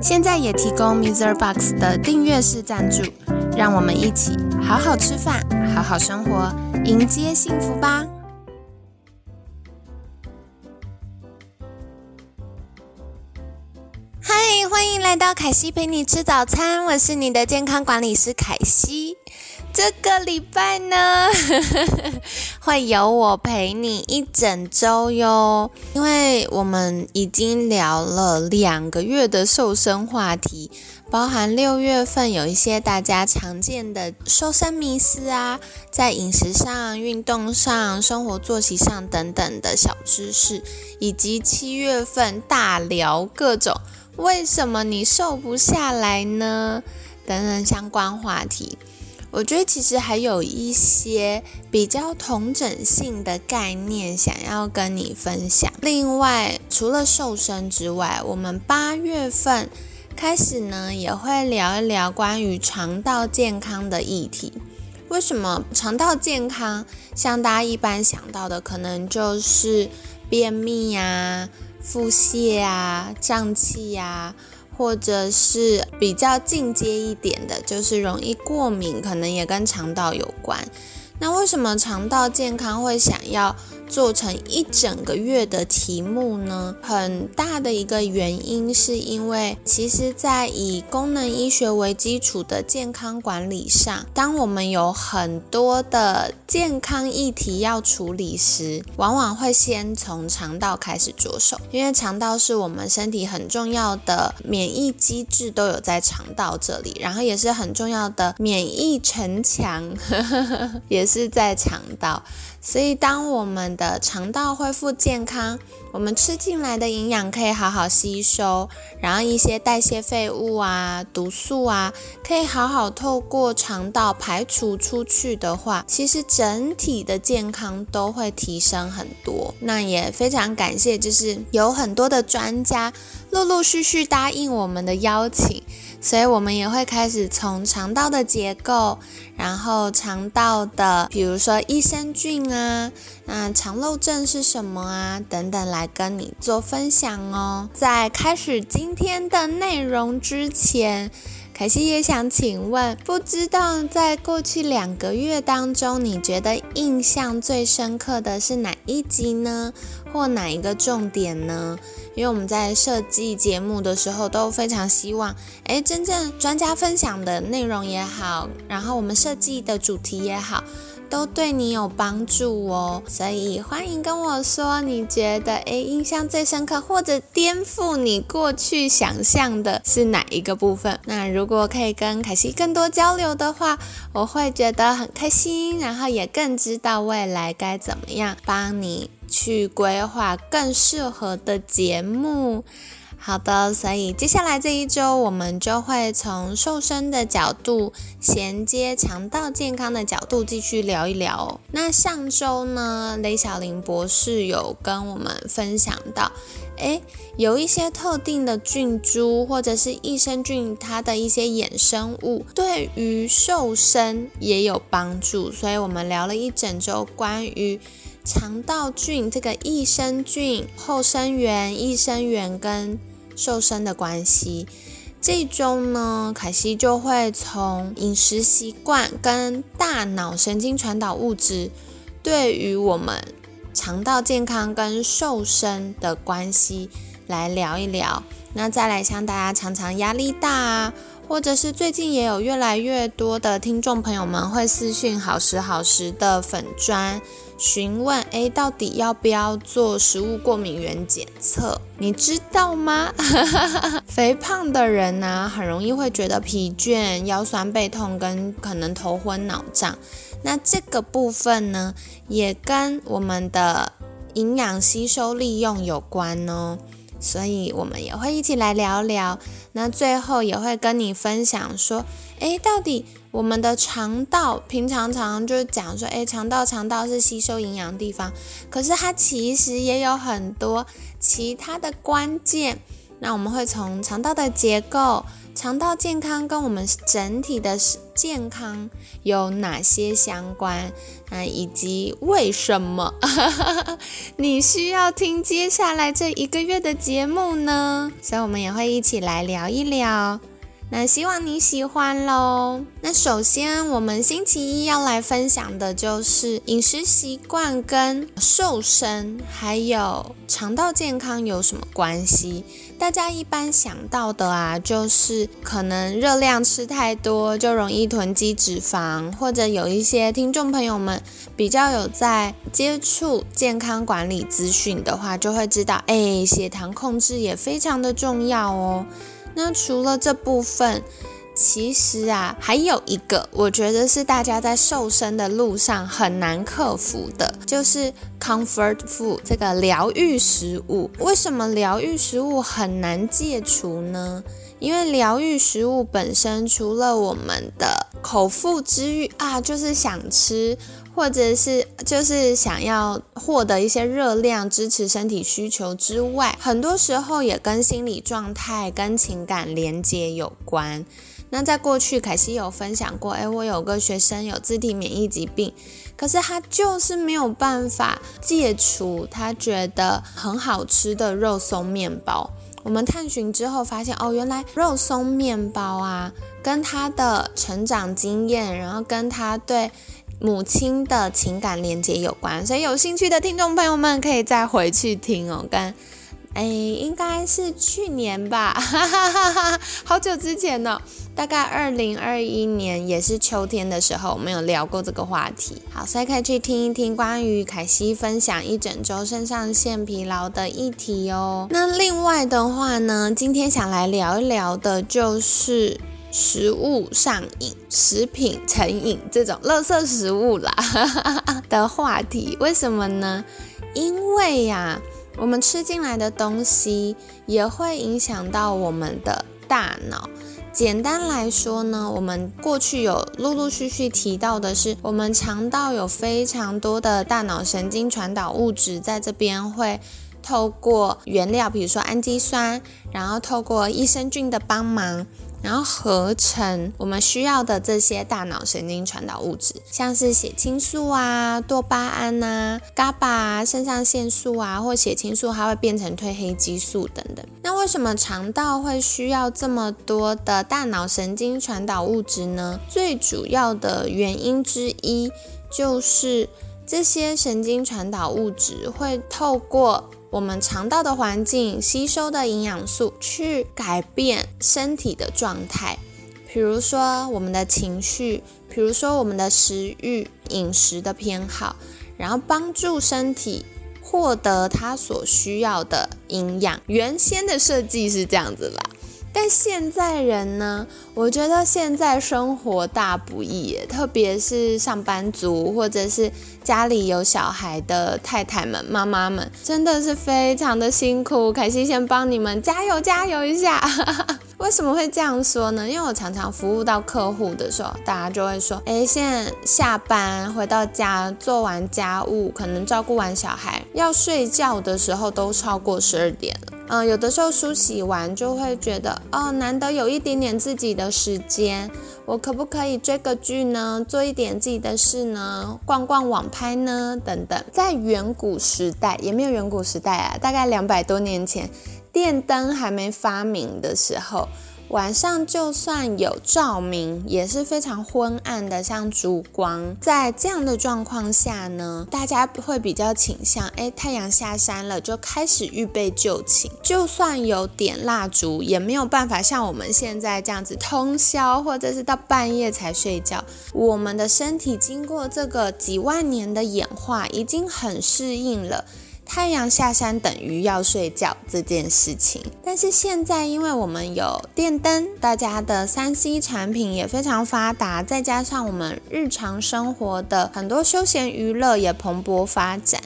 现在也提供 Mr. Box 的订阅式赞助，让我们一起好好吃饭，好好生活，迎接幸福吧！嗨，欢迎来到凯西陪你吃早餐，我是你的健康管理师凯西。这个礼拜呢，会有我陪你一整周哟，因为我们已经聊了两个月的瘦身话题，包含六月份有一些大家常见的瘦身迷思啊，在饮食上、运动上、生活作息上等等的小知识，以及七月份大聊各种为什么你瘦不下来呢？等等相关话题。我觉得其实还有一些比较同整性的概念想要跟你分享。另外，除了瘦身之外，我们八月份开始呢，也会聊一聊关于肠道健康的议题。为什么肠道健康，像大家一般想到的，可能就是便秘呀、腹泻啊、胀气呀。或者是比较进阶一点的，就是容易过敏，可能也跟肠道有关。那为什么肠道健康会想要？做成一整个月的题目呢，很大的一个原因是因为，其实，在以功能医学为基础的健康管理上，当我们有很多的健康议题要处理时，往往会先从肠道开始着手，因为肠道是我们身体很重要的免疫机制都有在肠道这里，然后也是很重要的免疫城墙，也是在肠道。所以，当我们的肠道恢复健康，我们吃进来的营养可以好好吸收，然后一些代谢废物啊、毒素啊，可以好好透过肠道排除出去的话，其实整体的健康都会提升很多。那也非常感谢，就是有很多的专家陆陆续续答应我们的邀请。所以，我们也会开始从肠道的结构，然后肠道的，比如说益生菌啊，那肠漏症是什么啊，等等，来跟你做分享哦。在开始今天的内容之前，凯西也想请问，不知道在过去两个月当中，你觉得印象最深刻的是哪一集呢？或哪一个重点呢？因为我们在设计节目的时候都非常希望，哎，真正专家分享的内容也好，然后我们设计的主题也好，都对你有帮助哦。所以欢迎跟我说，你觉得哎印象最深刻，或者颠覆你过去想象的是哪一个部分？那如果可以跟凯西更多交流的话，我会觉得很开心，然后也更知道未来该怎么样帮你。去规划更适合的节目。好的，所以接下来这一周，我们就会从瘦身的角度衔接肠道健康的角度继续聊一聊。那上周呢，雷小玲博士有跟我们分享到，诶，有一些特定的菌株或者是益生菌，它的一些衍生物对于瘦身也有帮助。所以我们聊了一整周关于。肠道菌这个益生菌、后生元、益生元跟瘦身的关系，这周呢，凯西就会从饮食习惯跟大脑神经传导物质对于我们肠道健康跟瘦身的关系来聊一聊。那再来像大家常常压力大啊，或者是最近也有越来越多的听众朋友们会私讯好时好时的粉砖。询问哎，到底要不要做食物过敏原检测？你知道吗？肥胖的人呢，很容易会觉得疲倦、腰酸背痛，跟可能头昏脑胀。那这个部分呢，也跟我们的营养吸收利用有关哦。所以我们也会一起来聊聊。那最后也会跟你分享说，诶，到底我们的肠道平常常就是讲说，诶，肠道肠道是吸收营养的地方，可是它其实也有很多其他的关键。那我们会从肠道的结构。肠道健康跟我们整体的健康有哪些相关啊？以及为什么 你需要听接下来这一个月的节目呢？所以，我们也会一起来聊一聊。那希望你喜欢喽。那首先，我们星期一要来分享的就是饮食习惯跟瘦身还有肠道健康有什么关系？大家一般想到的啊，就是可能热量吃太多就容易囤积脂肪，或者有一些听众朋友们比较有在接触健康管理资讯的话，就会知道，哎，血糖控制也非常的重要哦。那除了这部分，其实啊，还有一个，我觉得是大家在瘦身的路上很难克服的，就是 comfort food 这个疗愈食物。为什么疗愈食物很难戒除呢？因为疗愈食物本身，除了我们的口腹之欲啊，就是想吃，或者是就是想要获得一些热量，支持身体需求之外，很多时候也跟心理状态、跟情感连接有关。那在过去，凯西有分享过，诶，我有个学生有自体免疫疾病，可是他就是没有办法戒除他觉得很好吃的肉松面包。我们探寻之后发现，哦，原来肉松面包啊，跟他的成长经验，然后跟他对母亲的情感连接有关。所以有兴趣的听众朋友们可以再回去听哦，跟。哎，应该是去年吧，哈哈哈哈好久之前呢，大概二零二一年也是秋天的时候，我们有聊过这个话题。好，所以可以去听一听关于凯西分享一整周肾上腺疲劳的议题哦。那另外的话呢，今天想来聊一聊的就是食物上瘾、食品成瘾这种垃圾食物啦 的话题。为什么呢？因为呀。我们吃进来的东西也会影响到我们的大脑。简单来说呢，我们过去有陆陆续续提到的是，我们肠道有非常多的大脑神经传导物质在这边会透过原料，比如说氨基酸，然后透过益生菌的帮忙。然后合成我们需要的这些大脑神经传导物质，像是血清素啊、多巴胺呐、GABA 啊、肾上腺素啊，或血清素，它会变成褪黑激素等等。那为什么肠道会需要这么多的大脑神经传导物质呢？最主要的原因之一就是这些神经传导物质会透过。我们肠道的环境吸收的营养素，去改变身体的状态，比如说我们的情绪，比如说我们的食欲、饮食的偏好，然后帮助身体获得它所需要的营养。原先的设计是这样子啦。但现在人呢？我觉得现在生活大不易，特别是上班族或者是家里有小孩的太太们、妈妈们，真的是非常的辛苦。凯西先帮你们加油加油一下。为什么会这样说呢？因为我常常服务到客户的时候，大家就会说：哎，现在下班回到家，做完家务，可能照顾完小孩，要睡觉的时候都超过十二点了。嗯，有的时候梳洗完就会觉得，哦，难得有一点点自己的时间，我可不可以追个剧呢？做一点自己的事呢？逛逛网拍呢？等等。在远古时代，也没有远古时代啊，大概两百多年前，电灯还没发明的时候。晚上就算有照明，也是非常昏暗的，像烛光。在这样的状况下呢，大家会比较倾向，哎，太阳下山了，就开始预备就寝。就算有点蜡烛，也没有办法像我们现在这样子通宵，或者是到半夜才睡觉。我们的身体经过这个几万年的演化，已经很适应了。太阳下山等于要睡觉这件事情，但是现在因为我们有电灯，大家的三 C 产品也非常发达，再加上我们日常生活的很多休闲娱乐也蓬勃发展，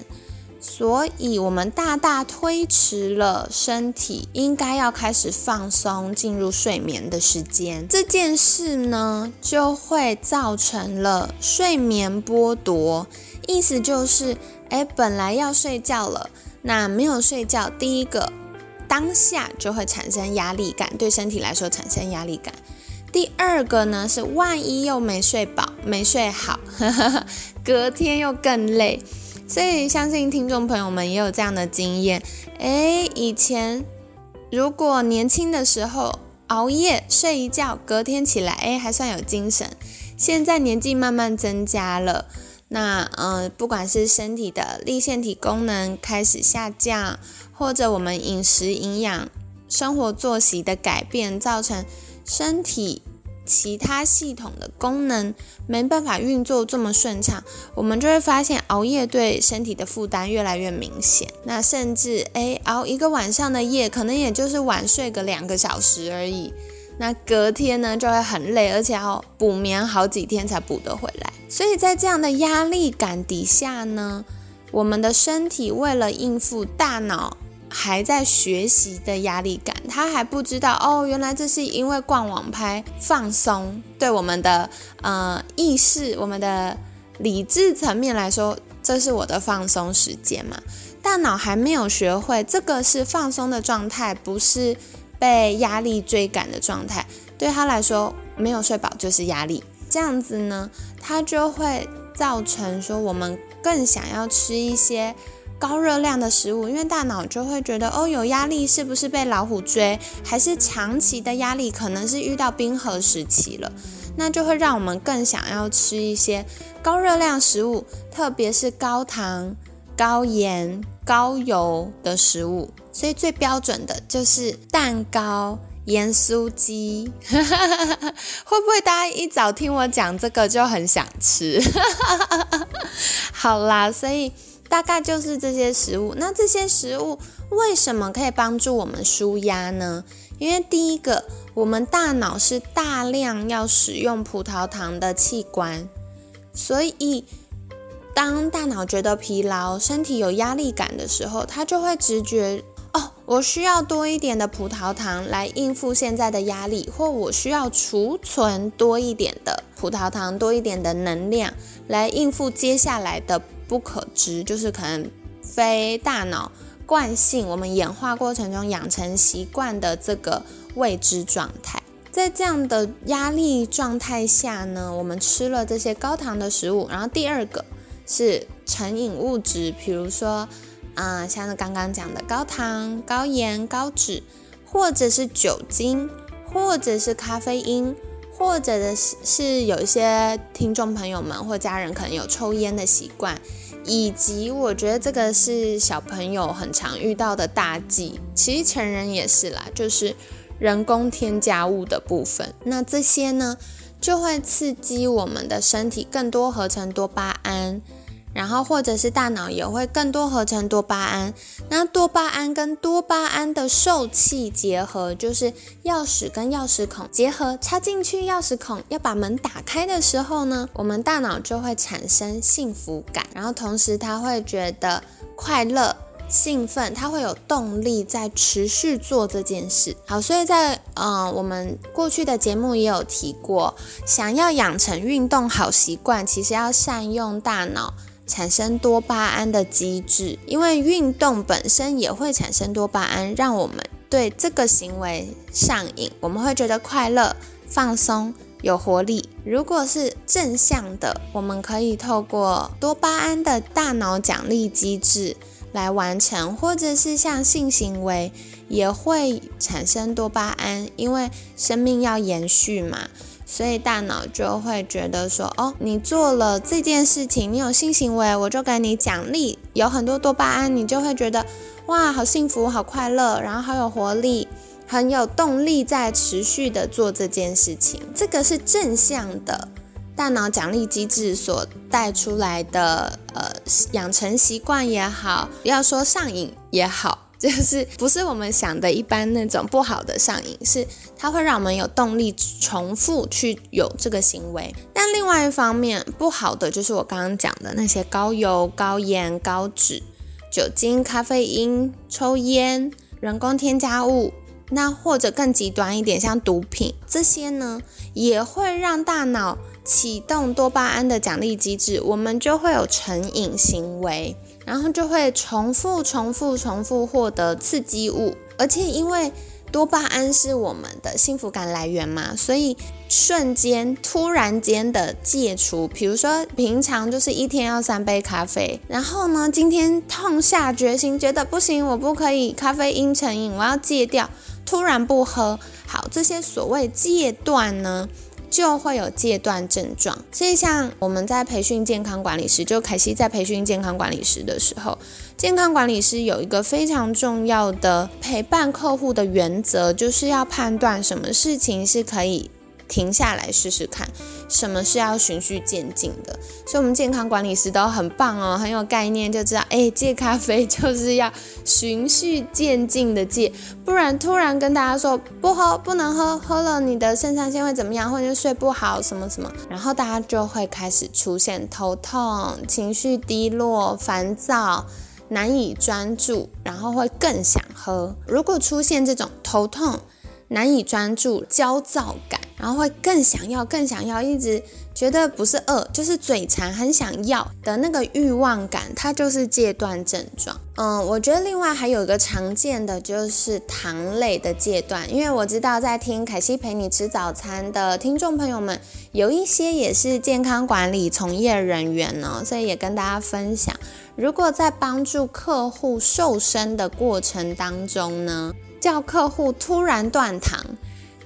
所以我们大大推迟了身体应该要开始放松、进入睡眠的时间。这件事呢，就会造成了睡眠剥夺。意思就是，哎，本来要睡觉了，那没有睡觉，第一个当下就会产生压力感，对身体来说产生压力感。第二个呢，是万一又没睡饱、没睡好，隔天又更累。所以相信听众朋友们也有这样的经验，诶，以前如果年轻的时候熬夜睡一觉，隔天起来诶还算有精神，现在年纪慢慢增加了，那呃不管是身体的立腺体功能开始下降，或者我们饮食营养、生活作息的改变，造成身体。其他系统的功能没办法运作这么顺畅，我们就会发现熬夜对身体的负担越来越明显。那甚至诶，熬一个晚上的夜，可能也就是晚睡个两个小时而已。那隔天呢就会很累，而且要补眠好几天才补得回来。所以在这样的压力感底下呢，我们的身体为了应付大脑。还在学习的压力感，他还不知道哦，原来这是因为逛网拍放松，对我们的呃意识、我们的理智层面来说，这是我的放松时间嘛？大脑还没有学会这个是放松的状态，不是被压力追赶的状态。对他来说，没有睡饱就是压力，这样子呢，他就会造成说我们更想要吃一些。高热量的食物，因为大脑就会觉得哦，有压力是不是被老虎追，还是长期的压力，可能是遇到冰河时期了，那就会让我们更想要吃一些高热量食物，特别是高糖、高盐、高油的食物。所以最标准的就是蛋糕、盐酥鸡。会不会大家一早听我讲这个就很想吃？好啦，所以。大概就是这些食物。那这些食物为什么可以帮助我们舒压呢？因为第一个，我们大脑是大量要使用葡萄糖的器官，所以当大脑觉得疲劳、身体有压力感的时候，它就会直觉，我需要多一点的葡萄糖来应付现在的压力，或我需要储存多一点的葡萄糖、多一点的能量来应付接下来的。不可知，就是可能非大脑惯性，我们演化过程中养成习惯的这个未知状态。在这样的压力状态下呢，我们吃了这些高糖的食物，然后第二个是成瘾物质，比如说啊，像是刚刚讲的高糖、高盐、高脂，或者是酒精，或者是咖啡因。或者的是是有一些听众朋友们或家人可能有抽烟的习惯，以及我觉得这个是小朋友很常遇到的大忌，其实成人也是啦，就是人工添加物的部分。那这些呢，就会刺激我们的身体更多合成多巴胺。然后或者是大脑也会更多合成多巴胺，那多巴胺跟多巴胺的受气结合，就是钥匙跟钥匙孔结合，插进去钥匙孔要把门打开的时候呢，我们大脑就会产生幸福感，然后同时它会觉得快乐、兴奋，它会有动力在持续做这件事。好，所以在嗯我们过去的节目也有提过，想要养成运动好习惯，其实要善用大脑。产生多巴胺的机制，因为运动本身也会产生多巴胺，让我们对这个行为上瘾，我们会觉得快乐、放松、有活力。如果是正向的，我们可以透过多巴胺的大脑奖励机制来完成，或者是像性行为也会产生多巴胺，因为生命要延续嘛。所以大脑就会觉得说，哦，你做了这件事情，你有性行为，我就给你奖励，有很多多巴胺，你就会觉得，哇，好幸福，好快乐，然后好有活力，很有动力在持续的做这件事情。这个是正向的大脑奖励机制所带出来的，呃，养成习惯也好，不要说上瘾也好。就是不是我们想的一般那种不好的上瘾，是它会让我们有动力重复去有这个行为。但另外一方面不好的就是我刚刚讲的那些高油、高盐、高脂，酒精、咖啡因、抽烟、人工添加物，那或者更极端一点，像毒品这些呢，也会让大脑启动多巴胺的奖励机制，我们就会有成瘾行为，然后就会重复、重复、重复获得刺激物，而且因为。多巴胺是我们的幸福感来源嘛，所以瞬间、突然间的戒除，比如说平常就是一天要三杯咖啡，然后呢，今天痛下决心，觉得不行，我不可以咖啡因成瘾，我要戒掉，突然不喝，好，这些所谓戒断呢？就会有戒断症状，所以像我们在培训健康管理师，就凯西在培训健康管理师的时候，健康管理师有一个非常重要的陪伴客户的原则，就是要判断什么事情是可以。停下来试试看，什么是要循序渐进的。所以，我们健康管理师都很棒哦，很有概念，就知道，哎，戒咖啡就是要循序渐进的戒，不然突然跟大家说不喝，不能喝，喝了你的肾上腺会怎么样，或者睡不好什么什么，然后大家就会开始出现头痛、情绪低落、烦躁、难以专注，然后会更想喝。如果出现这种头痛，难以专注、焦躁感，然后会更想要、更想要，一直觉得不是饿，就是嘴馋，很想要的那个欲望感，它就是戒断症状。嗯，我觉得另外还有一个常见的就是糖类的戒断，因为我知道在听凯西陪你吃早餐的听众朋友们，有一些也是健康管理从业人员呢，所以也跟大家分享，如果在帮助客户瘦身的过程当中呢。叫客户突然断糖，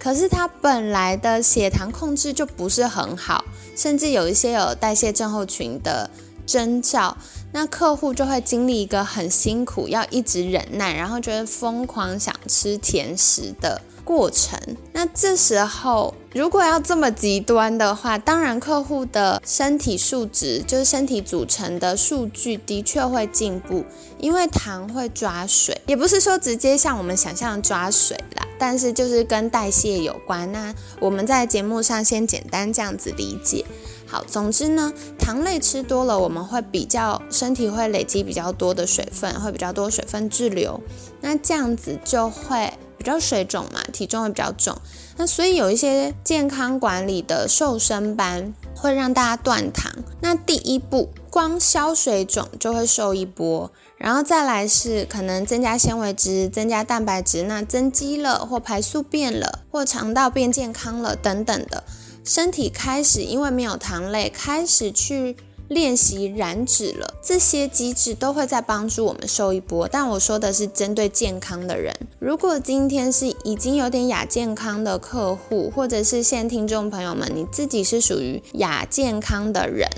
可是他本来的血糖控制就不是很好，甚至有一些有代谢症候群的征兆，那客户就会经历一个很辛苦，要一直忍耐，然后觉得疯狂想吃甜食的。过程，那这时候如果要这么极端的话，当然客户的身体数值，就是身体组成的数据的确会进步，因为糖会抓水，也不是说直接像我们想象抓水啦，但是就是跟代谢有关。那我们在节目上先简单这样子理解。好，总之呢，糖类吃多了，我们会比较身体会累积比较多的水分，会比较多水分滞留，那这样子就会。比较水肿嘛，体重会比较重，那所以有一些健康管理的瘦身班会让大家断糖。那第一步，光消水肿就会瘦一波，然后再来是可能增加纤维质、增加蛋白质，那增肌了或排宿便了，或肠道变健康了等等的，身体开始因为没有糖类，开始去。练习燃脂了，这些机制都会在帮助我们瘦一波。但我说的是针对健康的人。如果今天是已经有点亚健康的客户，或者是现听众朋友们，你自己是属于亚健康的人，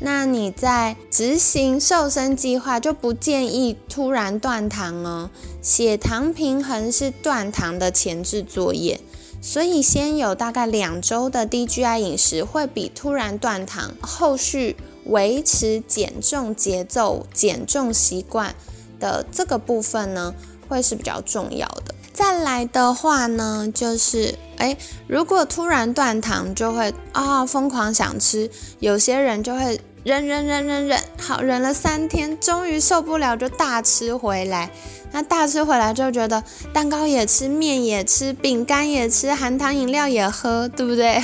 那你在执行瘦身计划就不建议突然断糖哦。血糖平衡是断糖的前置作业，所以先有大概两周的低 GI 饮食，会比突然断糖后续。维持减重节奏、减重习惯的这个部分呢，会是比较重要的。再来的话呢，就是哎，如果突然断糖，就会啊疯狂想吃，有些人就会忍忍忍忍忍，好忍了三天，终于受不了就大吃回来。那大吃回来就觉得蛋糕也吃，面也吃，饼干也吃，含糖饮料也喝，对不对？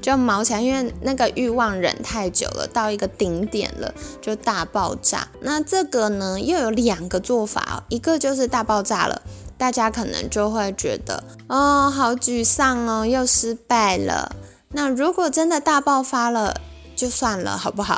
就毛起来，因为那个欲望忍太久了，到一个顶点了，就大爆炸。那这个呢，又有两个做法，一个就是大爆炸了，大家可能就会觉得哦，好沮丧哦，又失败了。那如果真的大爆发了，就算了，好不好？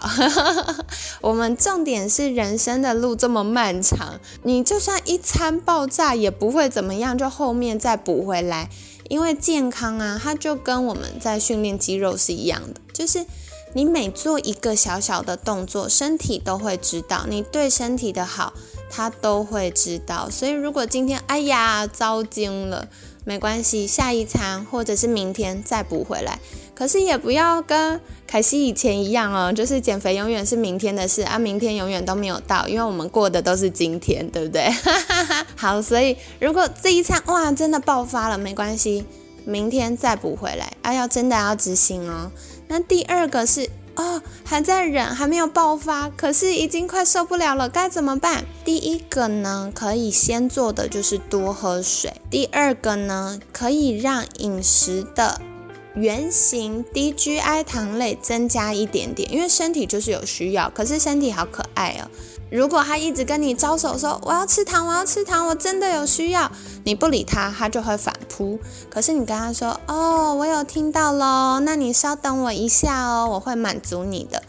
我们重点是人生的路这么漫长，你就算一餐爆炸也不会怎么样，就后面再补回来。因为健康啊，它就跟我们在训练肌肉是一样的，就是你每做一个小小的动作，身体都会知道，你对身体的好，它都会知道。所以如果今天哎呀糟惊了，没关系，下一餐或者是明天再补回来。可是也不要跟凯西以前一样哦，就是减肥永远是明天的事啊，明天永远都没有到，因为我们过的都是今天，对不对？好，所以如果这一餐哇真的爆发了，没关系，明天再补回来啊，要真的要执行哦。那第二个是哦，还在忍，还没有爆发，可是已经快受不了了，该怎么办？第一个呢，可以先做的就是多喝水。第二个呢，可以让饮食的原型低 GI 糖类增加一点点，因为身体就是有需要。可是身体好可爱哦。如果他一直跟你招手说我要吃糖，我要吃糖，我真的有需要，你不理他，他就会反扑。可是你跟他说哦，我有听到喽，那你稍等我一下哦，我会满足你的。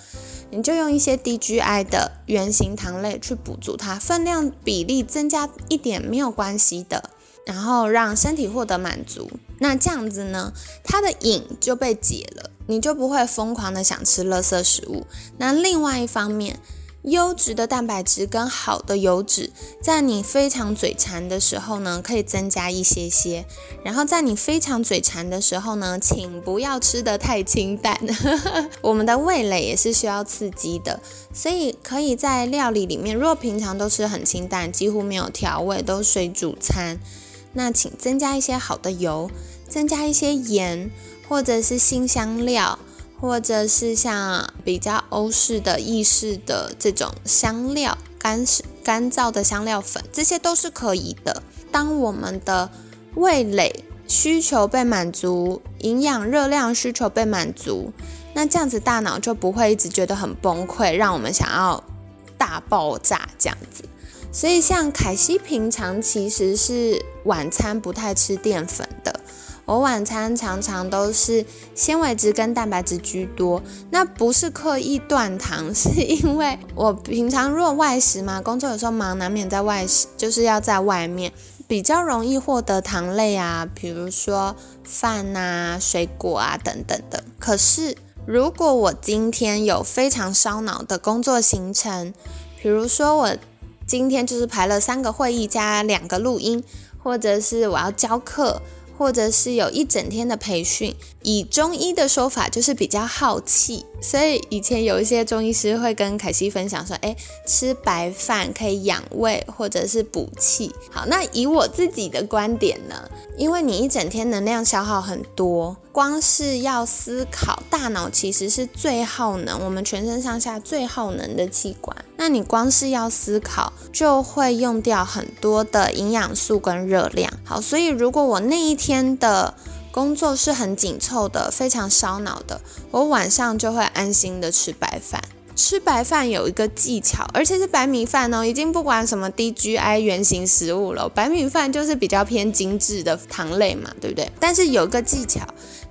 你就用一些低 GI 的圆形糖类去补足它，分量比例增加一点没有关系的，然后让身体获得满足。那这样子呢，它的瘾就被解了，你就不会疯狂的想吃垃圾食物。那另外一方面，优质的蛋白质跟好的油脂，在你非常嘴馋的时候呢，可以增加一些些。然后在你非常嘴馋的时候呢，请不要吃得太清淡。我们的味蕾也是需要刺激的，所以可以在料理里面，如果平常都吃很清淡，几乎没有调味，都水煮餐，那请增加一些好的油，增加一些盐，或者是新香料。或者是像比较欧式的、意式的这种香料，干干燥的香料粉，这些都是可以的。当我们的味蕾需求被满足，营养热量需求被满足，那这样子大脑就不会一直觉得很崩溃，让我们想要大爆炸这样子。所以像凯西平常其实是晚餐不太吃淀粉的。我晚餐常常都是纤维质跟蛋白质居多，那不是刻意断糖，是因为我平常如果外食嘛，工作有时候忙，难免在外食，就是要在外面比较容易获得糖类啊，比如说饭啊、水果啊等等的。可是如果我今天有非常烧脑的工作行程，比如说我今天就是排了三个会议加两个录音，或者是我要教课。或者是有一整天的培训，以中医的说法就是比较耗气，所以以前有一些中医师会跟凯西分享说，哎，吃白饭可以养胃或者是补气。好，那以我自己的观点呢，因为你一整天能量消耗很多，光是要思考，大脑其实是最耗能，我们全身上下最耗能的器官。那你光是要思考，就会用掉很多的营养素跟热量。好，所以如果我那一天的工作是很紧凑的，非常烧脑的，我晚上就会安心的吃白饭。吃白饭有一个技巧，而且是白米饭哦，已经不管什么低 GI 原型食物了，白米饭就是比较偏精致的糖类嘛，对不对？但是有个技巧，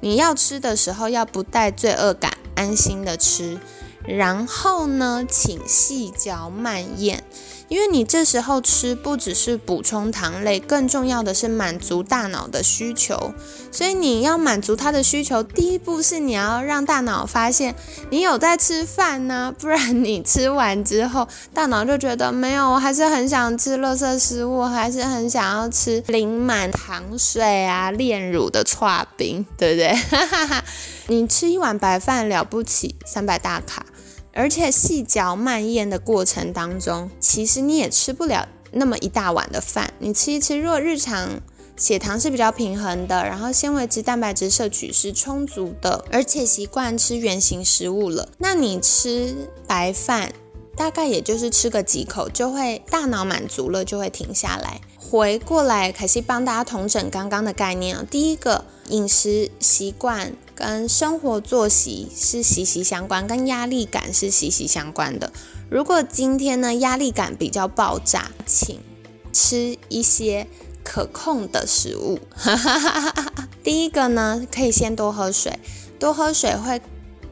你要吃的时候要不带罪恶感，安心的吃。然后呢，请细嚼慢咽，因为你这时候吃不只是补充糖类，更重要的是满足大脑的需求。所以你要满足它的需求，第一步是你要让大脑发现你有在吃饭呢，不然你吃完之后，大脑就觉得没有，我还是很想吃垃圾食物，还是很想要吃淋满糖水啊、炼乳的串冰，对不对？你吃一碗白饭了不起，三百大卡。而且细嚼慢咽的过程当中，其实你也吃不了那么一大碗的饭。你吃一吃，若日常血糖是比较平衡的，然后纤维质、蛋白质摄取是充足的，而且习惯吃原形食物了，那你吃白饭大概也就是吃个几口，就会大脑满足了，就会停下来。回过来，凯西帮大家统整刚刚的概念啊。第一个，饮食习惯跟生活作息是息息相关，跟压力感是息息相关的。如果今天呢压力感比较爆炸，请吃一些可控的食物。第一个呢，可以先多喝水，多喝水会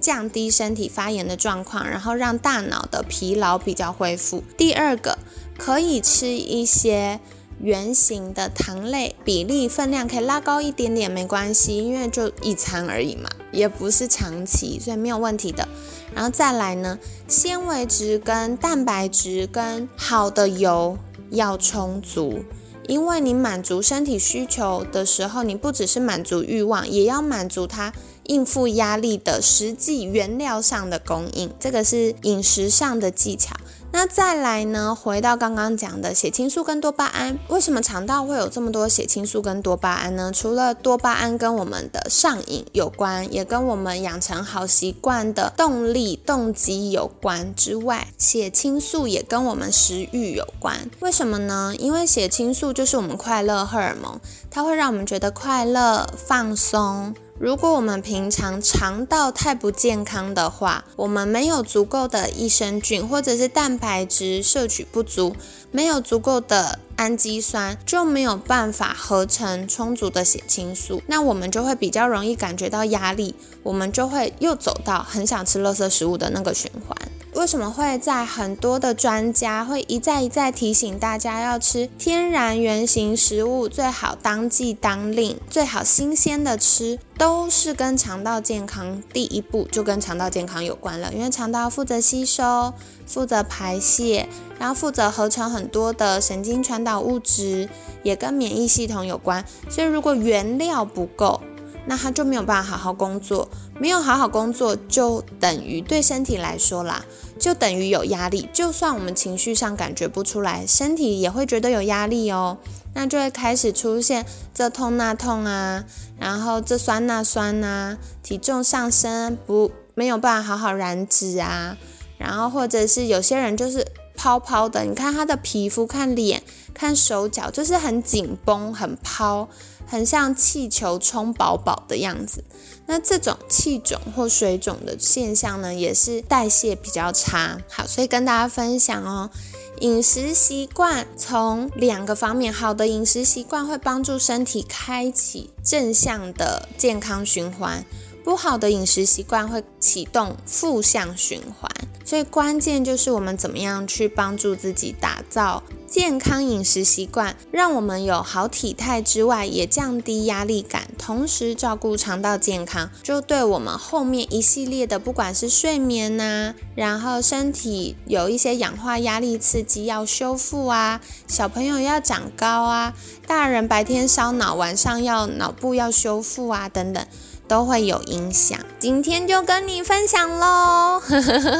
降低身体发炎的状况，然后让大脑的疲劳比较恢复。第二个，可以吃一些。圆形的糖类比例分量可以拉高一点点，没关系，因为就一餐而已嘛，也不是长期，所以没有问题的。然后再来呢，纤维质跟蛋白质跟好的油要充足，因为你满足身体需求的时候，你不只是满足欲望，也要满足它应付压力的实际原料上的供应，这个是饮食上的技巧。那再来呢？回到刚刚讲的血清素跟多巴胺，为什么肠道会有这么多血清素跟多巴胺呢？除了多巴胺跟我们的上瘾有关，也跟我们养成好习惯的动力动机有关之外，血清素也跟我们食欲有关。为什么呢？因为血清素就是我们快乐荷尔蒙，它会让我们觉得快乐、放松。如果我们平常肠道太不健康的话，我们没有足够的益生菌，或者是蛋白质摄取不足，没有足够的氨基酸，就没有办法合成充足的血清素，那我们就会比较容易感觉到压力，我们就会又走到很想吃垃圾食物的那个循环。为什么会在很多的专家会一再一再提醒大家要吃天然原形食物，最好当季当令，最好新鲜的吃，都是跟肠道健康第一步就跟肠道健康有关了。因为肠道负责吸收、负责排泄，然后负责合成很多的神经传导物质，也跟免疫系统有关。所以如果原料不够，那它就没有办法好好工作。没有好好工作，就等于对身体来说啦，就等于有压力。就算我们情绪上感觉不出来，身体也会觉得有压力哦。那就会开始出现这痛那痛啊，然后这酸那酸啊，体重上升不没有办法好好燃脂啊，然后或者是有些人就是泡泡的，你看他的皮肤、看脸、看手脚，就是很紧绷、很泡。很像气球充饱饱的样子，那这种气肿或水肿的现象呢，也是代谢比较差。好，所以跟大家分享哦，饮食习惯从两个方面，好的饮食习惯会帮助身体开启正向的健康循环。不好的饮食习惯会启动负向循环，所以关键就是我们怎么样去帮助自己打造健康饮食习惯，让我们有好体态之外，也降低压力感，同时照顾肠道健康，就对我们后面一系列的，不管是睡眠呐，然后身体有一些氧化压力刺激要修复啊，小朋友要长高啊，大人白天烧脑，晚上要脑部要修复啊，等等。都会有影响，今天就跟你分享喽。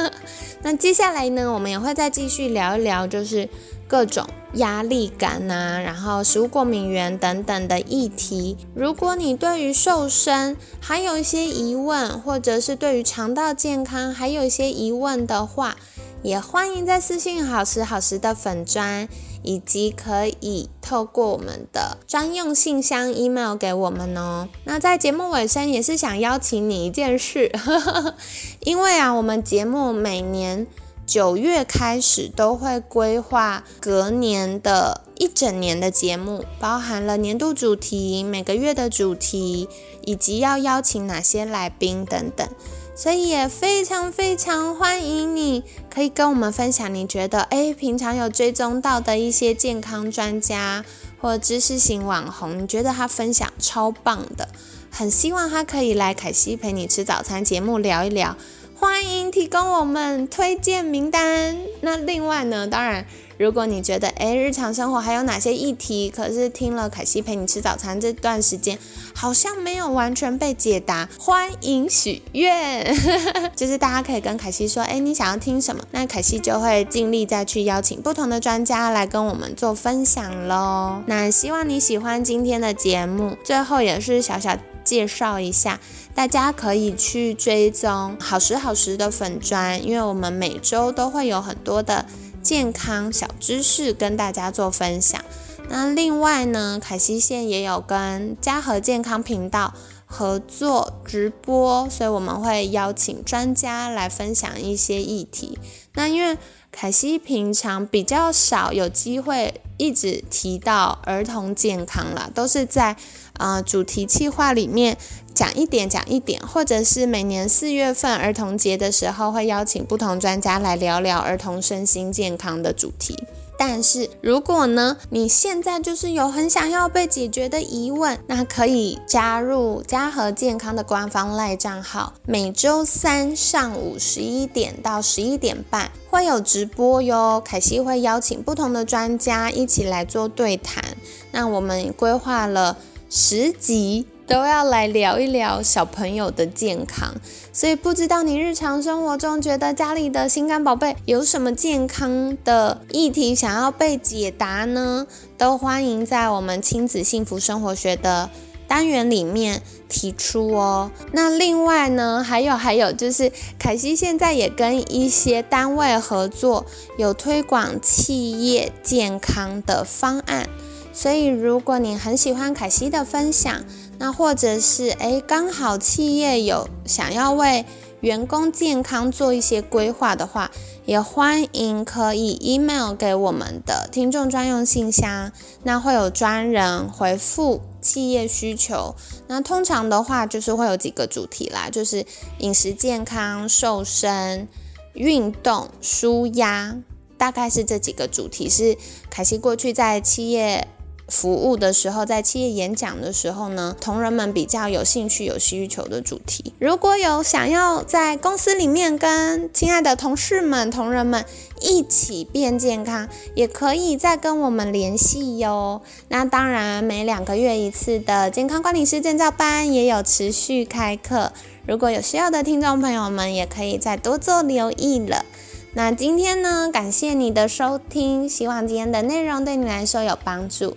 那接下来呢，我们也会再继续聊一聊，就是各种压力感呐，然后食物过敏源等等的议题。如果你对于瘦身还有一些疑问，或者是对于肠道健康还有一些疑问的话，也欢迎在私信好时好时的粉砖。以及可以透过我们的专用信箱 email 给我们哦。那在节目尾声也是想邀请你一件事，因为啊，我们节目每年九月开始都会规划隔年的一整年的节目，包含了年度主题、每个月的主题，以及要邀请哪些来宾等等。所以也非常非常欢迎你，可以跟我们分享你觉得哎，平常有追踪到的一些健康专家或知识型网红，你觉得他分享超棒的，很希望他可以来凯西陪你吃早餐节目聊一聊，欢迎提供我们推荐名单。那另外呢，当然。如果你觉得诶日常生活还有哪些议题，可是听了凯西陪你吃早餐这段时间，好像没有完全被解答，欢迎许愿，就是大家可以跟凯西说，诶你想要听什么？那凯西就会尽力再去邀请不同的专家来跟我们做分享喽。那希望你喜欢今天的节目，最后也是小小介绍一下，大家可以去追踪好时好时的粉砖，因为我们每周都会有很多的。健康小知识跟大家做分享。那另外呢，凯西线也有跟嘉禾健康频道合作直播，所以我们会邀请专家来分享一些议题。那因为凯西平常比较少有机会一直提到儿童健康啦，都是在呃主题计划里面。讲一点，讲一点，或者是每年四月份儿童节的时候，会邀请不同专家来聊聊儿童身心健康的主题。但是如果呢，你现在就是有很想要被解决的疑问，那可以加入嘉禾健康的官方赖账号，每周三上午十一点到十一点半会有直播哟。凯西会邀请不同的专家一起来做对谈。那我们规划了十集。都要来聊一聊小朋友的健康。所以不知道你日常生活中觉得家里的心肝宝贝有什么健康的议题想要被解答呢？都欢迎在我们亲子幸福生活学的单元里面提出哦。那另外呢，还有还有就是，凯西现在也跟一些单位合作，有推广企业健康的方案。所以如果你很喜欢凯西的分享，那或者是诶，刚好企业有想要为员工健康做一些规划的话，也欢迎可以 email 给我们的听众专用信箱，那会有专人回复企业需求。那通常的话就是会有几个主题啦，就是饮食健康、瘦身、运动、舒压，大概是这几个主题是凯西过去在企业。服务的时候，在企业演讲的时候呢，同仁们比较有兴趣、有需求的主题。如果有想要在公司里面跟亲爱的同事们、同仁们一起变健康，也可以再跟我们联系哟。那当然，每两个月一次的健康管理师证照班也有持续开课。如果有需要的听众朋友们，也可以再多做留意了。那今天呢，感谢你的收听，希望今天的内容对你来说有帮助。